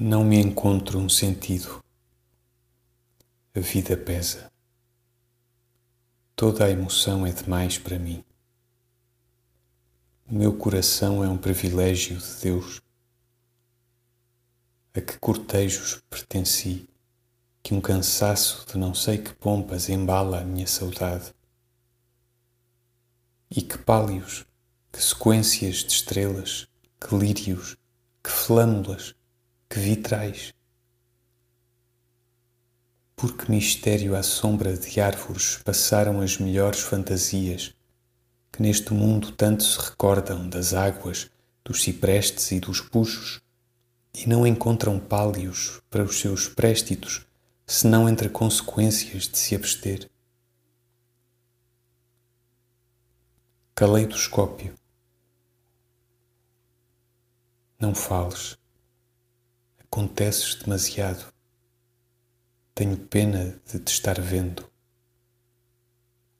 encontro um sentido. A vida pesa. Toda a emoção é demais para mim. O meu coração é um privilégio de Deus. A que cortejos pertenci, que um cansaço de não sei que pompas embala a minha saudade. E que pálios, que sequências de estrelas, que lírios, que flâmulas, que vitrais. Por que mistério à sombra de árvores passaram as melhores fantasias que neste mundo tanto se recordam das águas, dos ciprestes e dos puxos, e não encontram pálios para os seus préstitos, senão entre consequências de se abster. Caleidoscópio. Não fales. Aconteces demasiado. Tenho pena de te estar vendo.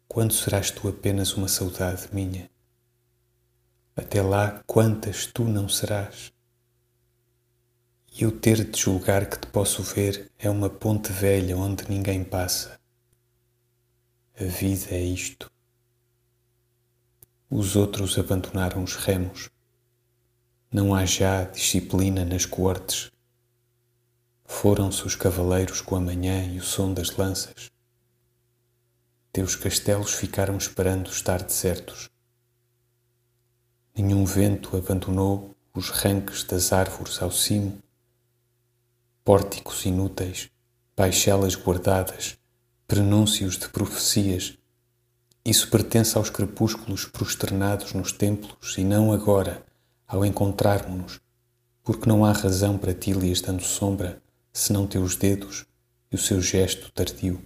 Quando serás tu apenas uma saudade minha? Até lá, quantas tu não serás? E eu ter de julgar que te posso ver é uma ponte velha onde ninguém passa. A vida é isto. Os outros abandonaram os remos. Não há já disciplina nas coortes. Foram-se os cavaleiros com a manhã e o som das lanças. Teus castelos ficaram esperando estar desertos. Nenhum vento abandonou os ranques das árvores ao cimo, pórticos inúteis, baixelas guardadas, prenúncios de profecias. Isso pertence aos crepúsculos prosternados nos templos e não agora, ao encontrarmos-nos, porque não há razão para ti lhes dando sombra, senão teus dedos e o seu gesto tardio.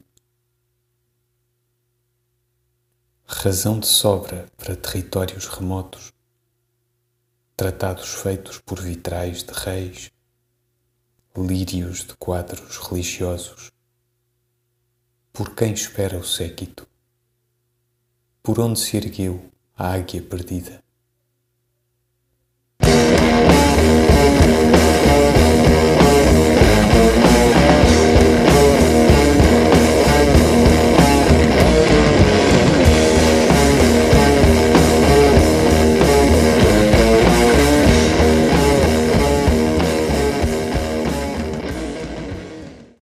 razão de sobra para territórios remotos, tratados feitos por vitrais de reis, lírios de quadros religiosos. Por quem espera o séquito? Por onde se ergueu a águia perdida?